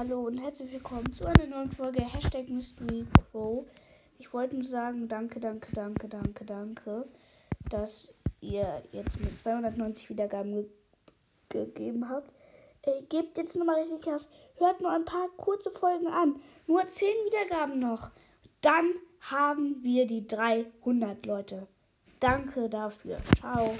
hallo und herzlich willkommen zu einer neuen Folge Hashtag Mystery Crow. Ich wollte nur sagen, danke, danke, danke, danke, danke, dass ihr jetzt mit 290 Wiedergaben ge gegeben habt. Äh, gebt jetzt nochmal richtig Gas. Hört nur ein paar kurze Folgen an. Nur 10 Wiedergaben noch. Dann haben wir die 300 Leute. Danke dafür. Ciao.